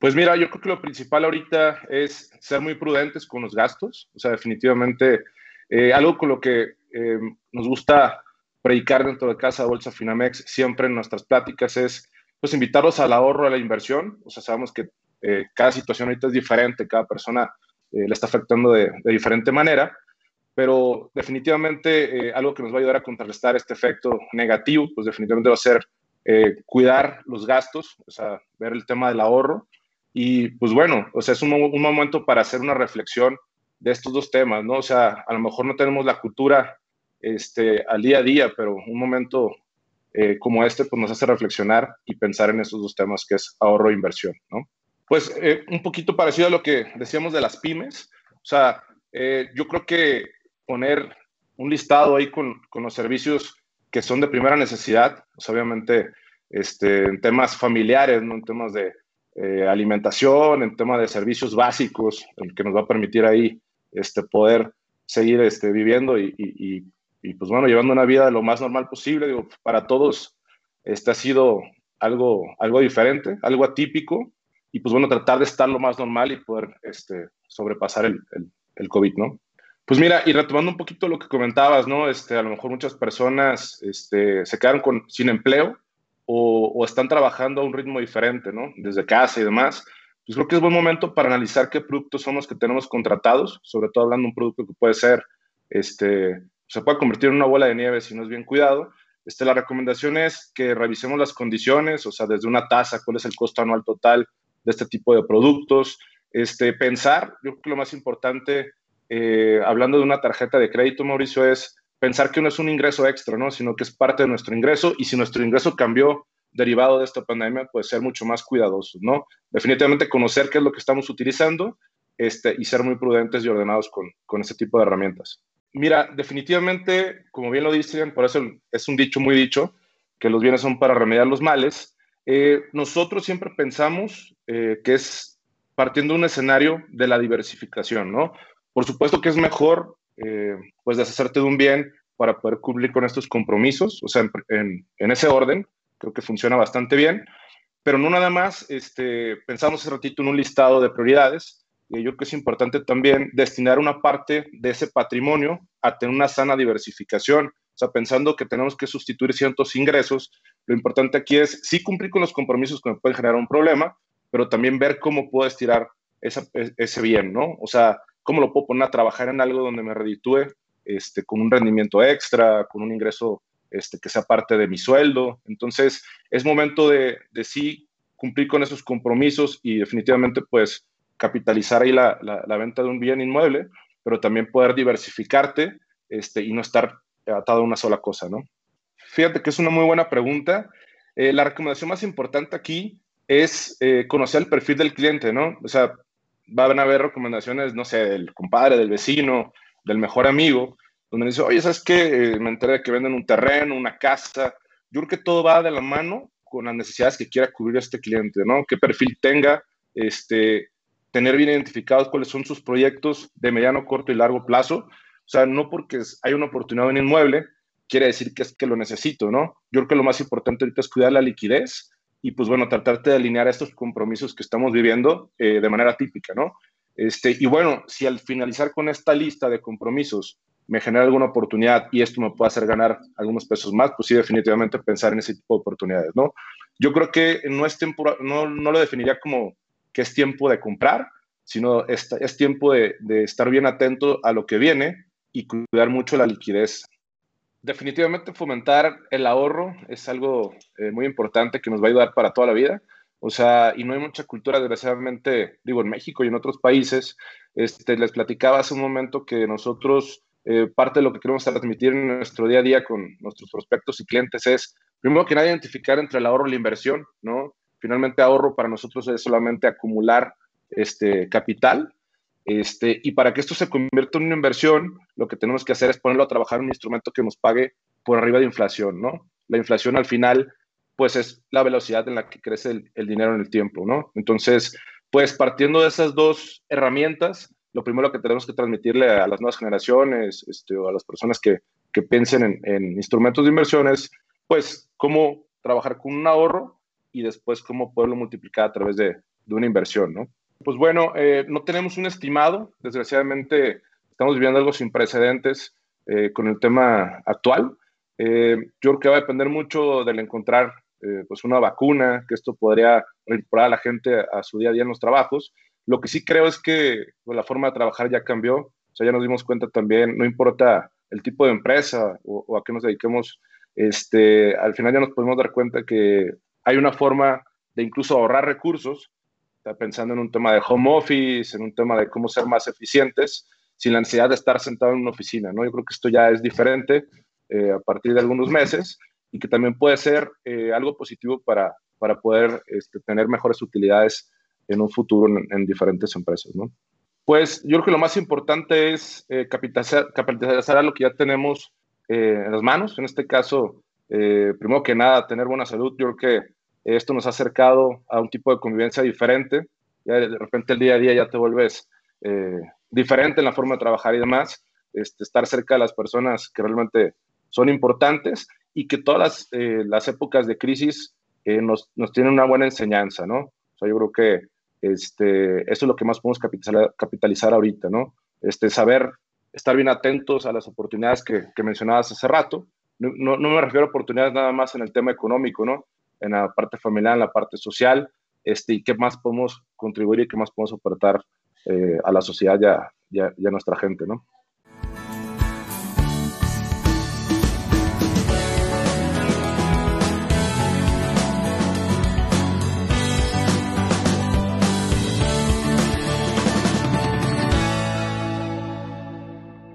Pues mira, yo creo que lo principal ahorita es ser muy prudentes con los gastos. O sea, definitivamente eh, algo con lo que eh, nos gusta predicar dentro de Casa Bolsa Finamex siempre en nuestras pláticas es pues invitarlos al ahorro, a la inversión. O sea, sabemos que eh, cada situación ahorita es diferente, cada persona le está afectando de, de, diferente manera, pero definitivamente algo que nos va a ayudar a contrarrestar este efecto negativo, pues definitivamente va a ser cuidar los gastos, o sea, ver el tema del ahorro y pues bueno, o sea, es un, un, momento para hacer una reflexión de estos dos temas, ¿no? O sea, a lo mejor no tenemos la cultura este, al día a día, pero un momento eh, como este pues nos hace reflexionar y pensar en estos dos temas que es ahorro e inversión, ¿no? Pues eh, un poquito parecido a lo que decíamos de las pymes, o sea, eh, yo creo que poner un listado ahí con, con, los servicios que son de primera necesidad, pues obviamente este, en temas familiares, ¿no? en temas de eh, alimentación, en tema de servicios básicos, el que nos va a permitir ahí este, poder seguir este, viviendo y, y, pues bueno, llevando una vida lo más normal posible. Digo, para todos este ha sido algo, algo diferente, algo atípico y pues bueno, tratar de estar lo más normal y poder este, sobrepasar el, el, el COVID, ¿no? Pues mira, y retomando un poquito lo que comentabas, ¿no? Este, a lo mejor muchas personas este, se quedaron con, sin empleo o, están trabajando a un ritmo diferente, ¿no? Desde casa y demás. Pues creo que es buen momento para analizar qué productos son los que tenemos contratados, sobre todo hablando de un producto que puede ser, este, se puede convertir en una bola de nieve si no es bien cuidado. Este, la recomendación es que revisemos las condiciones, o sea, desde una tasa, cuál es el costo anual total de este tipo de productos. Este, pensar, yo creo que lo más importante, eh, hablando de una tarjeta de crédito, Mauricio, es pensar que no es un ingreso extra, ¿no? Sino que es parte de nuestro ingreso y si nuestro ingreso cambió derivado de esta pandemia, pues ser mucho más cuidadosos, ¿no? Definitivamente conocer qué es lo que estamos utilizando este, y ser muy prudentes y ordenados con, con este tipo de herramientas. Mira, definitivamente, como bien lo dicen, por eso es un dicho muy dicho, que los bienes son para remediar los males. Eh, nosotros siempre pensamos eh, que es partiendo de un escenario de la diversificación, ¿no? Por supuesto que es mejor eh, pues deshacerte de un bien para poder cumplir con estos compromisos, o sea, en, ese orden, creo que funciona bastante bien, pero no nada más, este, pensamos hace ratito en un listado de prioridades, y yo creo que es importante también destinar una parte de ese patrimonio a tener una sana diversificación, o sea, pensando que tenemos que sustituir ciertos ingresos, lo importante aquí es sí cumplir con los compromisos que me generar un problema, pero también ver cómo puedo estirar e, ese bien, ¿no? O sea, ¿Cómo lo puedo poner a trabajar en algo donde me reditúe este, con un rendimiento extra, con un ingreso este, que sea parte de mi sueldo? Entonces, es momento de, de sí cumplir con esos compromisos y definitivamente, pues, capitalizar ahí la, la, venta de un bien inmueble, pero también poder diversificarte este, y no estar atado a una sola cosa, ¿no? Fíjate que es una muy buena pregunta. Eh, la recomendación más importante aquí es eh, conocer el perfil del cliente, ¿no? O sea, van a haber recomendaciones, no sé, del compadre, del vecino, del mejor amigo, donde dice, oye, ¿sabes qué? Eh, me enteré de que venden un terreno, una casa. Yo creo que todo va de la mano con las necesidades que quiera cubrir este cliente, ¿no? ¿Qué perfil tenga? Este, tener bien identificados cuáles son sus proyectos de mediano, corto y largo plazo. O sea, no porque hay una oportunidad en un inmueble, quiere decir que es que lo necesito, ¿no? Yo creo que lo más importante ahorita es cuidar la liquidez y pues bueno, tratarte de alinear estos compromisos que estamos viviendo eh, de manera típica, ¿no? Este, y bueno, si al finalizar con esta lista de compromisos me genera alguna oportunidad y esto me puede hacer ganar algunos pesos más, pues sí, definitivamente pensar en ese tipo de oportunidades, ¿no? Yo creo que no es no, no lo definiría como que es tiempo de comprar, sino es, es tiempo de, de estar bien atento a lo que viene y cuidar mucho la liquidez definitivamente fomentar el ahorro es algo eh, muy importante que nos va a ayudar para toda la vida. O sea, y no hay mucha cultura, desgraciadamente, digo, en México y en otros países. Este, les platicaba hace un momento que nosotros, eh, parte de lo que queremos transmitir en nuestro día a día con nuestros prospectos y clientes es, primero que nada, identificar entre el ahorro y la inversión, ¿no? Finalmente, ahorro para nosotros es solamente acumular este, capital este, y para que esto se convierta en una inversión, lo que tenemos que hacer es ponerlo a trabajar en un instrumento que nos pague por arriba de inflación, ¿no? La inflación al final, pues es la velocidad en la que crece el, dinero en el tiempo, ¿no? Entonces, pues partiendo de esas dos herramientas, lo primero que tenemos que transmitirle a las nuevas generaciones este, o a las personas que, que piensen en, en, instrumentos de inversión es, pues, cómo trabajar con un ahorro y después cómo poderlo multiplicar a través de, de una inversión, ¿no? Pues bueno, eh, no tenemos un estimado, desgraciadamente estamos viviendo algo sin precedentes eh, con el tema actual. Eh, yo creo que va a depender mucho del encontrar pues una vacuna, que esto podría incorporar a la gente a su día a día en los trabajos. Lo que sí creo es que pues, la forma de trabajar ya cambió, o sea, ya nos dimos cuenta también, no importa el tipo de empresa o, a qué nos dediquemos, este, al final ya nos podemos dar cuenta que hay una forma de incluso ahorrar recursos, está pensando en un tema de home office, en un tema de cómo ser más eficientes, sin la necesidad de estar sentado en una oficina, ¿no? Yo creo que esto ya es diferente eh, a partir de algunos meses y que también puede ser eh, algo positivo para, para poder este, tener mejores utilidades en un futuro en, diferentes empresas, ¿no? Pues yo creo que lo más importante es eh, capitalizar, capitalizar lo que ya tenemos en las manos, en este caso, primero que nada, tener buena salud, yo creo que esto nos ha acercado a un tipo de convivencia diferente. Ya de repente el día a día ya te vuelves eh, diferente en la forma de trabajar y demás. Este, estar cerca de las personas que realmente son importantes y que todas las, eh, las épocas de crisis eh, nos, nos, tienen una buena enseñanza, ¿no? O sea, yo creo que este, eso es lo que más podemos capitalizar, capitalizar ahorita, ¿no? Este, saber estar bien atentos a las oportunidades que, que mencionabas hace rato. No, no, me refiero a oportunidades nada más en el tema económico, ¿no? en la parte familiar, en la parte social, este, y qué más podemos contribuir y qué más podemos aportar eh, a la sociedad y a, y nuestra gente, ¿no?